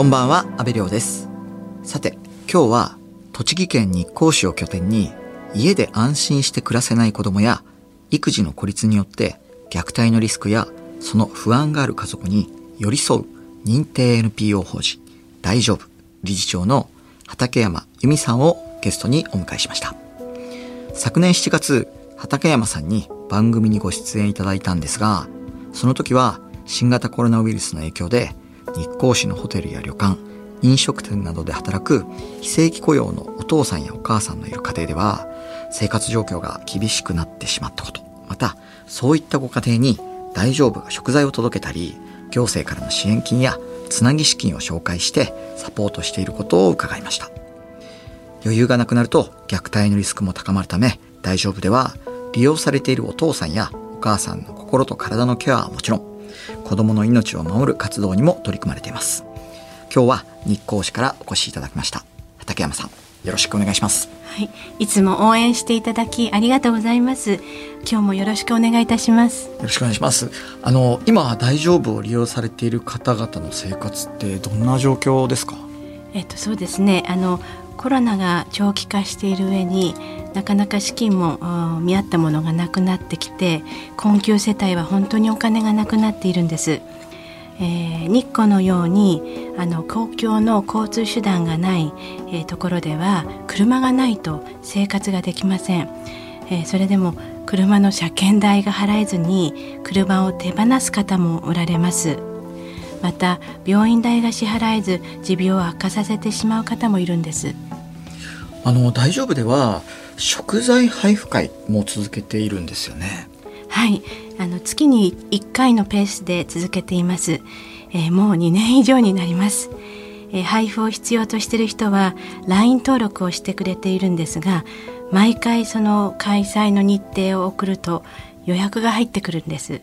こんばんは、安倍亮です。さて、今日は栃木県日光市を拠点に家で安心して暮らせない子供や育児の孤立によって虐待のリスクやその不安がある家族に寄り添う認定 NPO 法人大丈夫理事長の畠山由美さんをゲストにお迎えしました。昨年7月、畠山さんに番組にご出演いただいたんですが、その時は新型コロナウイルスの影響で日光市のホテルや旅館、飲食店などで働く非正規雇用のお父さんやお母さんのいる家庭では生活状況が厳しくなってしまったこと、またそういったご家庭に大丈夫が食材を届けたり、行政からの支援金やつなぎ資金を紹介してサポートしていることを伺いました。余裕がなくなると虐待のリスクも高まるため大丈夫では利用されているお父さんやお母さんの心と体のケアはもちろん子供の命を守る活動にも取り組まれています今日は日光市からお越しいただきました畠山さんよろしくお願いしますはい、いつも応援していただきありがとうございます。今日もよろしくお願いいたします。よろしくお願いしますあの今大丈夫を利用されている方々の生活ってどんな状況ですか？えっとそうですね。あのコロナが長期化している上になかなか資金も見合ったものがなくなってきて困窮世帯は本当にお金がなくなっているんです。えー日光のようにあの公共の交通手段がない、えーところでは車がないと生活ができません、えーそれでも車の車検代が払えずに車を手放す方もおられます。また病院代が支払えず持病を悪化させてしまう方もいるんです。あの大丈夫では食材配布会も続けているんですよね。はい。あの月に1回のペースで続けています、えーもう2年以上になります、えー配布を必要としている人は LINE 登録をしてくれているんですが毎回その開催の日程を送ると予約が入ってくるんです。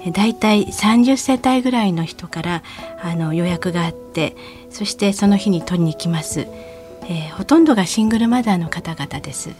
えーだいたい30世帯ぐらいの人からあの予約があってそしてその日に取りに来ます、えーほとんどがシングルマザーの方々です。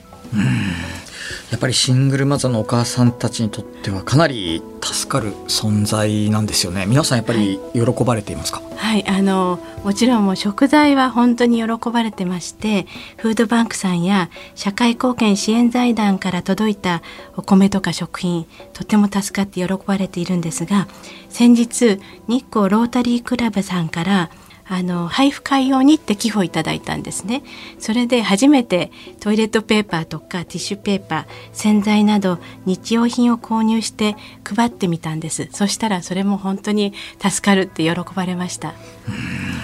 やっぱりシングルマザーのお母さんたちにとってはかなり助かる存在なんですよね。皆さんやっぱり喜ばれていますか、はい、あのもちろんもう食材は本当に喜ばれてましてフードバンクさんや社会貢献支援財団から届いたお米とか食品とても助かって喜ばれているんですが先日日光ロータリークラブさんからあの配布会用にって寄付をいただいたんですね。それで初めてトイレットペーパーとかティッシュペーパー洗剤など日用品を購入して配ってみたんです。そしたらそれも本当に助かるって喜ばれました。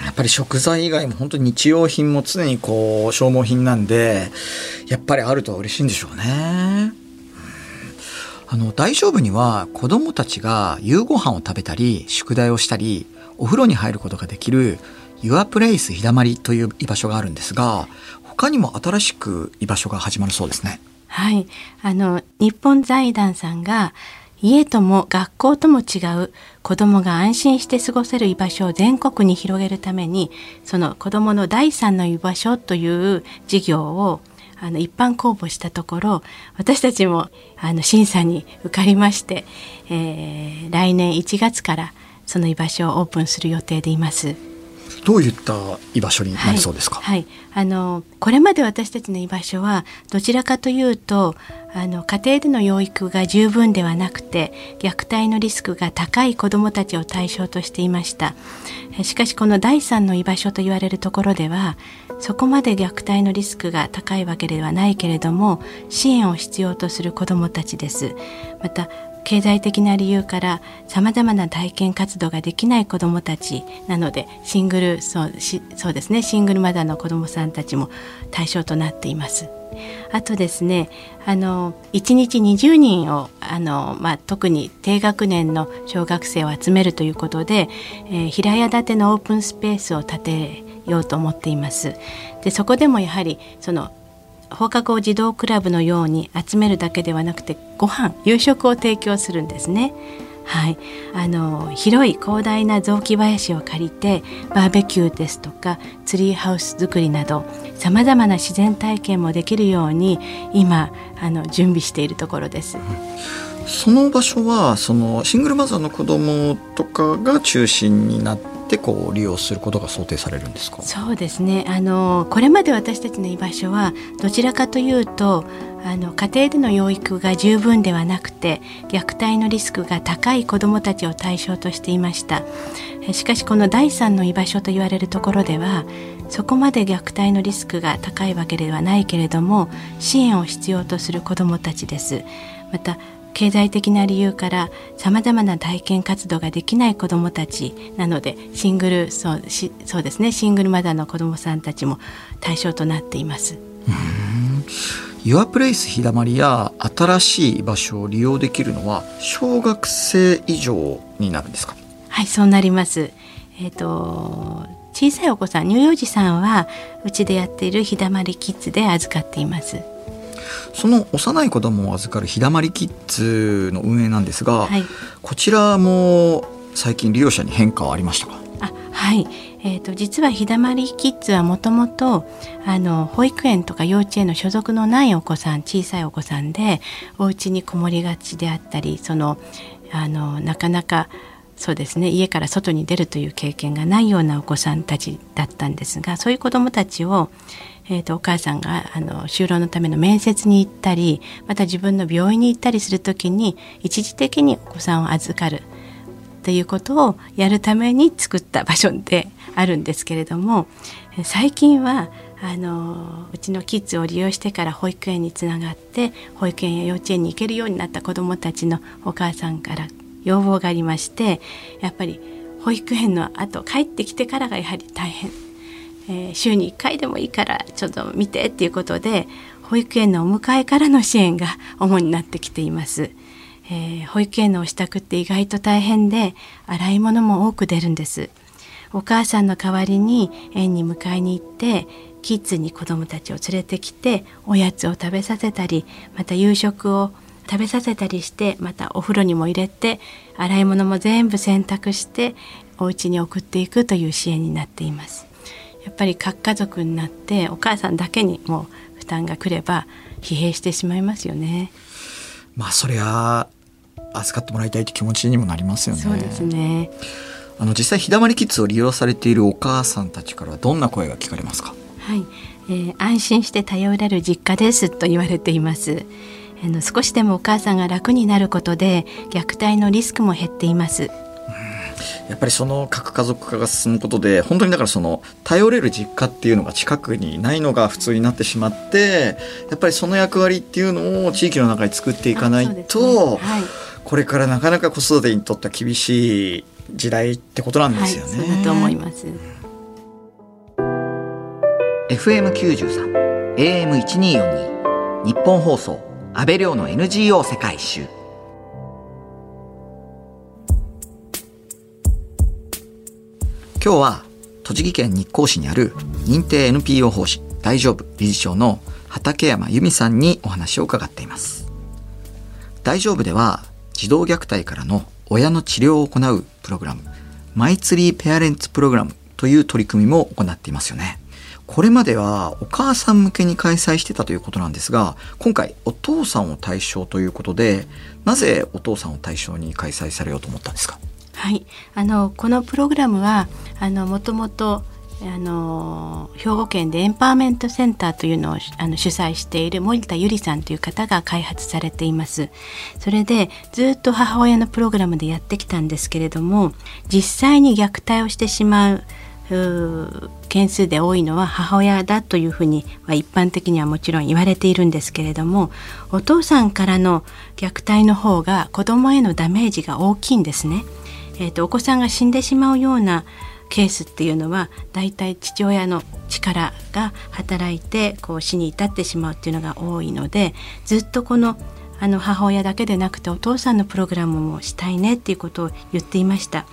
やっぱり食材以外も本当に日用品も常にこう消耗品なんでやっぱりあると嬉しいんでしょうね。あの大丈夫には子どもたちが夕ご飯を食べたり宿題をしたりお風呂に入ることができる Your Place 日だまりという居場所があるんですが他にも新しく居場所が始まるそうですね。はい、あの日本財団さんが家とも学校とも違う子どもが安心して過ごせる居場所を全国に広げるためにその子どもの第三の居場所という事業をあの一般公募したところ私たちもあの審査に受かりまして、えー来年1月からその居場所をオープンする予定でいます。どういった居場所になりそうですか、はい、はい。あのこれまで私たちの居場所はどちらかというとあの家庭での養育が十分ではなくて虐待のリスクが高い子どもたちを対象としていました。えしかしこの第三の居場所と言われるところではそこまで虐待のリスクが高いわけではないけれども支援を必要とする子どもたちです。また経済的な理由からさまざまな体験活動ができない子どもたちなのでシングルそうしそうですねシングルマザーの子どもさんたちも対象となっています。あとですねあの1日20人をあの、まあ、特に低学年の小学生を集めるということで、えー平屋建てのオープンスペースを建てようと思っています。でそこでもやはりその放課後児童クラブのように集めるだけではなくてご飯夕食を提供するんですね。はい、あの広い広大な雑木林を借りてバーベキューですとかツリーハウス作りなどさまざまな自然体験もできるように今あの準備しているところです。その場所はそのシングルマザーの子供とかが中心になっってこう利用することが想定されるんですか？そうですね。あのこれまで私たちの居場所はどちらかというとあの家庭での養育が十分ではなくて虐待のリスクが高い子どもたちを対象としていました。しかしこの第三の居場所と言われるところではそこまで虐待のリスクが高いわけではないけれども支援を必要とする子どもたちです。また経済的な理由からさまざまな体験活動ができない子どもたちなのでシングルそうしそうですねシングルマザーの子どもさんたちも対象となっています。ユアプレイス日だまりや新しい場所を利用できるのは小学生以上になるんですか？はいそうなります。えっ、ー、と小さいお子さん乳幼児さんはうちでやっている日だまりキッズで預かっていますその幼い子供を預かる日だまりキッズの運営なんですが、はい、こちらも最近利用者に変化はありましたか？あはい、えーと、実は日だまりキッズはもともと保育園とか幼稚園の所属のないお子さん小さいお子さんでお家にこもりがちであったりそのあのなかなかそうですね。家から外に出るという経験がないようなお子さんたちだったんですがそういう子どもたちをえーと、お母さんがあの就労のための面接に行ったりまた自分の病院に行ったりする時に一時的にお子さんを預かるということをやるために作った場所であるんですけれども最近はあのうちのキッズを利用してから保育園につながって保育園や幼稚園に行けるようになった子どもたちのお母さんから要望がありましてやっぱり保育園の後帰ってきてからがやはり大変えー、週に1回でもいいからちょっと見てっていうことで保育園のお迎えからの支援が主になってきています。えー、保育園のお支度って意外と大変で洗い物も多く出るんです。お母さんの代わりに園に迎えに行ってキッズに子どもたちを連れてきておやつを食べさせたりまた夕食を食べさせたりしてまたお風呂にも入れて洗い物も全部洗濯してお家に送っていくという支援になっています。やっぱり核家族になってお母さんだけにもう負担がくれば疲弊してしまいますよね。まあそりゃ預かってもらいたいという気持ちにもなりますよね。そうですね。あの実際日だまりキッズを利用されているお母さんたちからどんな声が聞かれますか？はい、えー、安心して頼れる実家ですと言われています。あの少しでもお母さんが楽になることで虐待のリスクも減っています。やっぱりその核家族化が進むことで本当にだからその頼れる実家っていうのが近くにないのが普通になってしまってやっぱりその役割っていうのを地域の中に作っていかないと、ねはい、これからなかなか子育てにとっては厳しい時代ってことなんですよね。はい、そうだと思います。FM93 AM1242 日本放送安倍亮の NGO 世界一周今日は栃木県日光市にある認定 NPO 法人大丈夫理事長の畠山由美さんにお話を伺っています。大丈夫では児童虐待からの親の治療を行うプログラムマイツリーペアレンツプログラムという取り組みも行っていますよね。これまではお母さん向けに開催してたということなんですが今回お父さんを対象ということでなぜお父さんを対象に開催されようと思ったんですか？はい、あのこのプログラムはあのもともとあの兵庫県でエンパワーメントセンターというのをあの主催している森田由里さんという方が開発されています。それでずっと母親のプログラムでやってきたんですけれども実際に虐待をしてしまう件数で多いのは母親だというふうには一般的にはもちろん言われているんですけれどもお父さんからの虐待の方が子どもへのダメージが大きいんですね。えーと、お子さんが死んでしまうようなケースっていうのはだいたい父親の力が働いてこう死に至ってしまうっていうのが多いのでずっとこのあの母親だけでなくてお父さんのプログラムもしたいねっていうことを言っていました。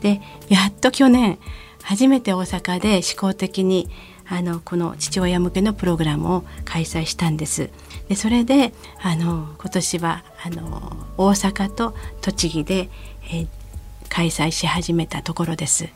でやっと去年初めて大阪で試行的にあのこの父親向けのプログラムを開催したんです。でそれであの今年はあの大阪と栃木で、えー、開催し始めたところです。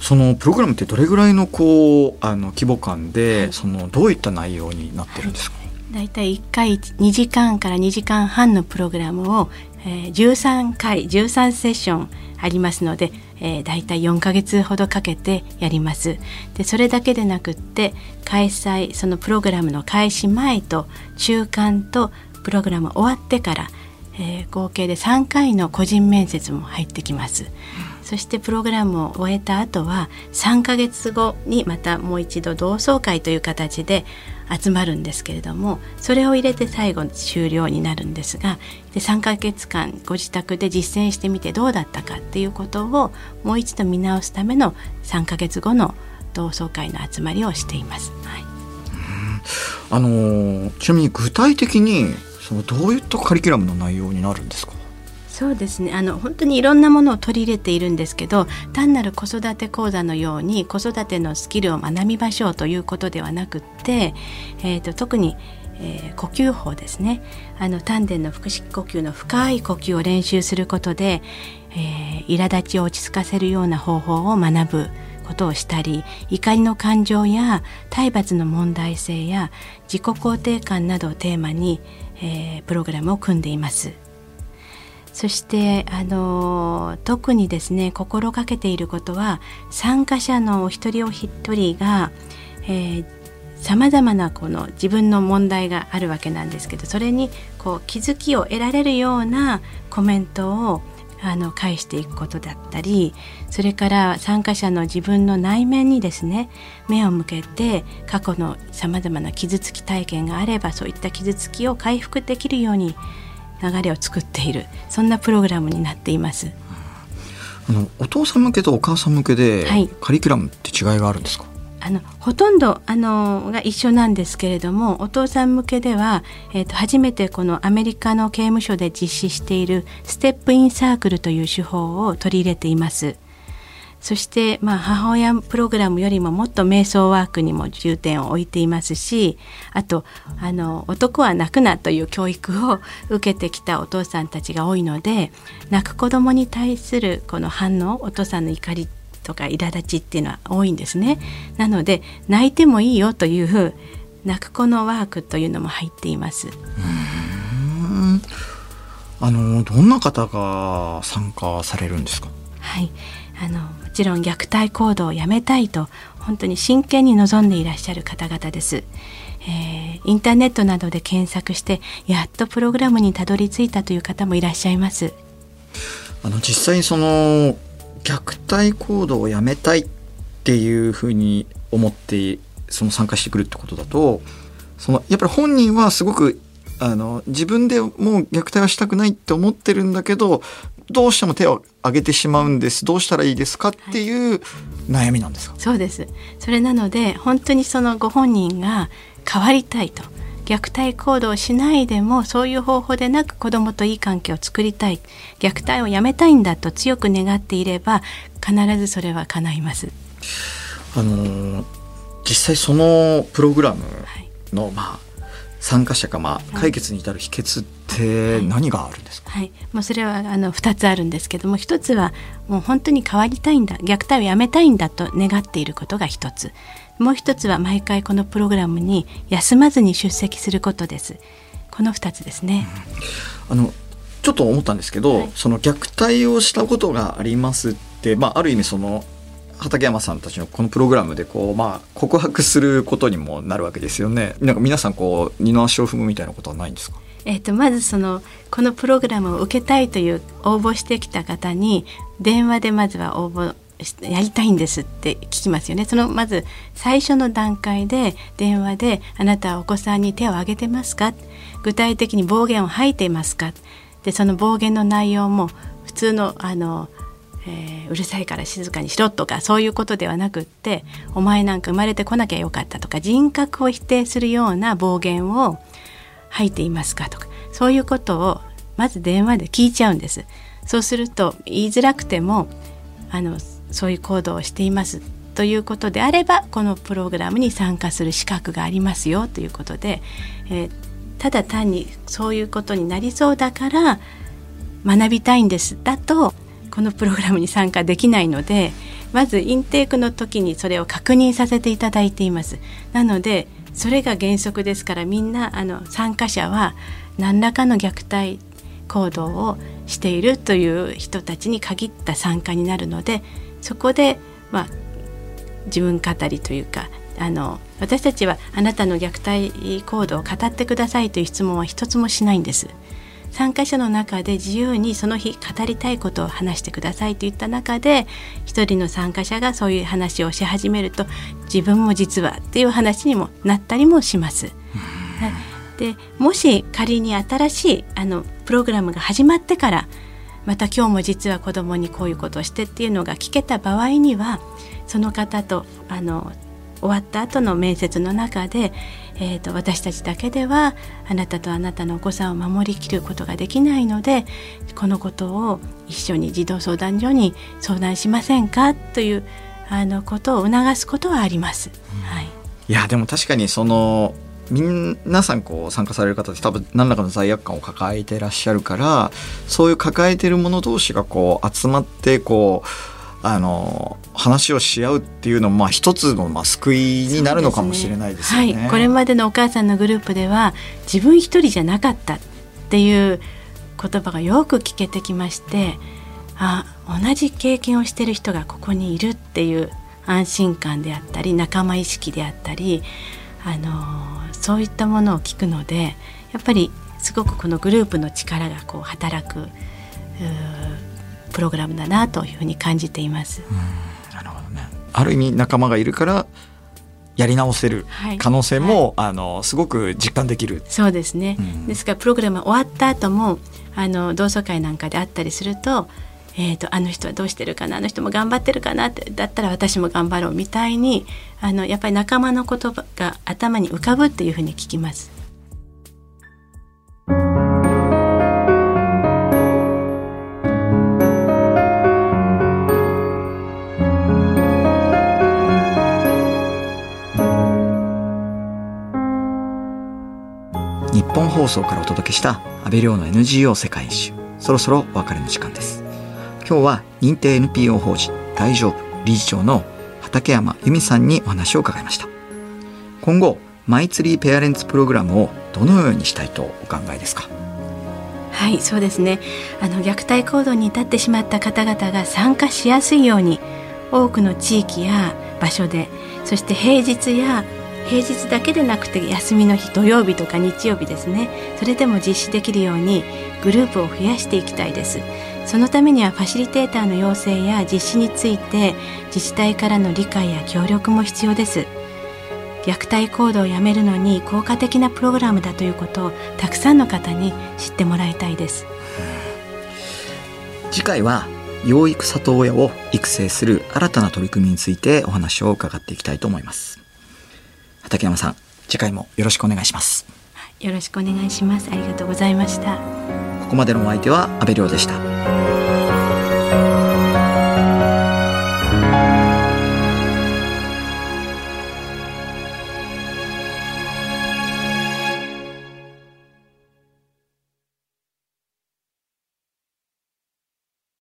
そのプログラムってどれぐらいのこうあの規模感で、はい、そのどういった内容になってるんですか？だいたい1回2時間から2時間半のプログラムを、えー、13回13セッションありますので、えー、だいたい4ヶ月ほどかけてやりますでそれだけでなくって開催そのプログラムの開始前と中間とプログラム終わってから、えー、合計で3回の個人面接も入ってきます。そしてプログラムを終えた後は3ヶ月後にまたもう一度同窓会という形で集まるんですけれどもそれを入れて最後終了になるんですがで3ヶ月間ご自宅で実践してみてどうだったかっていうことをもう一度見直すための3ヶ月後の同窓会の集まりをしています。はい、あのちなみに具体的にそのどういったカリキュラムの内容になるんですか？そうですねあの本当にいろんなものを取り入れているんですけど単なる子育て講座のように子育てのスキルを学びましょうということではなくって、えーと、特にえー、呼吸法ですねあの丹田の腹式呼吸の深い呼吸を練習することで、えー、苛立ちを落ち着かせるような方法を学ぶことをしたり怒りの感情や体罰の問題性や自己肯定感などをテーマに、えー、プログラムを組んでいます。そしてあの特にですね心がけていることは参加者のお一人お一人がさまざまなこの自分の問題があるわけなんですけどそれにこう気づきを得られるようなコメントをあの返していくことだったりそれから参加者の自分の内面にですね目を向けて過去のさまざまな傷つき体験があればそういった傷つきを回復できるように流れを作っているそんなプログラムになっています。あのお父さん向けとお母さん向けで、はい、カリキュラムって違いがあるんですか？あのほとんどあのが一緒なんですけれどもお父さん向けでは、えーと初めてこのアメリカの刑務所で実施しているステップインサークルという手法を取り入れています。そして、まあ、母親プログラムよりももっと瞑想ワークにも重点を置いていますしあとあの男は泣くなという教育を受けてきたお父さんたちが多いので泣く子供に対するこの反応お父さんの怒りとか苛立ちっていうのは多いんですね。なので泣いてもいいよという泣く子のワークというのも入っています。あのどんな方が参加されるんですか？はい、あのもちろん虐待行動をやめたいと本当に真剣に望んでいらっしゃる方々です。えー、インターネットなどで検索してやっとプログラムにたどり着いたという方もいらっしゃいます。あの実際にその虐待行動をやめたいっていうふうに思ってその参加してくるってことだとそのやっぱり本人はすごくあの自分でもう虐待はしたくないって思ってるんだけどどうしても手を挙げてしまうんです。どうしたらいいですか？っていう悩みなんですか、はい、そうです。それなので本当にそのご本人が変わりたいと。虐待行動をしないでもそういう方法でなく子どもといい関係を作りたい。虐待をやめたいんだと強く願っていれば必ずそれは叶います。あの実際そのプログラムの、はい、まあ参加者がまあ解決に至る秘訣って何があるんですか、はい、はい、もうそれはあの2つあるんですけども1つはもう本当に変わりたいんだ虐待をやめたいんだと願っていることが1つ。もう1つは毎回このプログラムに休まずに出席することです。この2つですね、うん、あのちょっと思ったんですけど、はい、その虐待をしたことがありますって、まあ、ある意味その畠山さんたちのこのプログラムでこう、まあ、告白することにもなるわけですよね。なんか皆さんこう二の足を踏むみたいなことはないんですか？えーと、まずそのこのプログラムを受けたいという応募してきた方に電話でまずは応募やりたいんですって聞きますよねそのまず最初の段階で電話で「あなたはお子さんに手を挙げてますか?」具体的に暴言を吐いていますか？でその暴言の内容も普通のあのえー、うるさいから静かにしろとかそういうことではなくってお前なんか生まれてこなきゃよかったとか人格を否定するような暴言を吐いていますかとかそういうことをまず電話で聞いちゃうんです。そうすると言いづらくてもあのそういう行動をしていますということであればこのプログラムに参加する資格がありますよということで、えー、ただ単にそういうことになりそうだから学びたいんですだとこのプログラムに参加できないのでまずインテークの時にそれを確認させていただいています。なのでそれが原則ですからみんなあの参加者は何らかの虐待行動をしているという人たちに限った参加になるのでそこで、まあ、自分語りというかあの私たちはあなたの虐待行動を語ってくださいという質問は一つもしないんです。参加者の中で自由にその日語りたいことを話してくださいといった中で一人の参加者がそういう話をし始めると自分も実はっていう話にもなったりもします。でもし仮に新しいあのプログラムが始まってからまた今日も実は子どもにこういうことをしてっていうのが聞けた場合にはその方とあの終わった後の面接の中で、えーと、私たちだけではあなたとあなたのお子さんを守りきることができないのでこのことを一緒に児童相談所に相談しませんかというあのことを促すことはあります。はい、いやでも確かにその皆さんこう参加される方って多分何らかの罪悪感を抱えてらっしゃるからそういう抱えてる者同士がこう集まってこうあの話をし合うっていうのもまあ一つのまあ救いになるのかもしれないですよね、ね、はい、これまでのお母さんのグループでは自分一人じゃなかったっていう言葉がよく聞けてきましてあ同じ経験をしてる人がここにいるっていう安心感であったり仲間意識であったりあのそういったものを聞くのでやっぱりすごくこのグループの力がこう働くうプログラムだなというふうに感じています。なるほどね。ある意味仲間がいるからやり直せる可能性も、はい、あのすごく実感できる。そうですね。うん、ですからプログラム終わった後もあの同窓会なんかであったりすると。えーと、あの人はどうしてるかなあの人も頑張ってるかなってだったら私も頑張ろうみたいにあのやっぱり仲間の言葉が頭に浮かぶっていうふうに聞きます。送からお届けした安倍亮の NGO 世界一周。そろそろお別れの時間です。今日は認定 NPO 法人大丈夫理事長の畠山由美さんにお話を伺いました。今後マイツリーペアレンツプログラムをどのようにしたいとお考えですか？はいそうですね。あの虐待行動に至ってしまった方々が参加しやすいように多くの地域や場所でそして平日や平日だけでなくて休みの日土曜日とか日曜日ですね。それでも実施できるようにグループを増やしていきたいです。そのためにはファシリテーターの要請や実施について自治体からの理解や協力も必要です。虐待行動をやめるのに効果的なプログラムだということをたくさんの方に知ってもらいたいです。次回は養育里親を育成する新たな取り組みについてお話を伺っていきたいと思います。竹山さん次回もよろしくお願いします。よろしくお願いします。ありがとうございました。ここまでのお相手は阿部亮でした。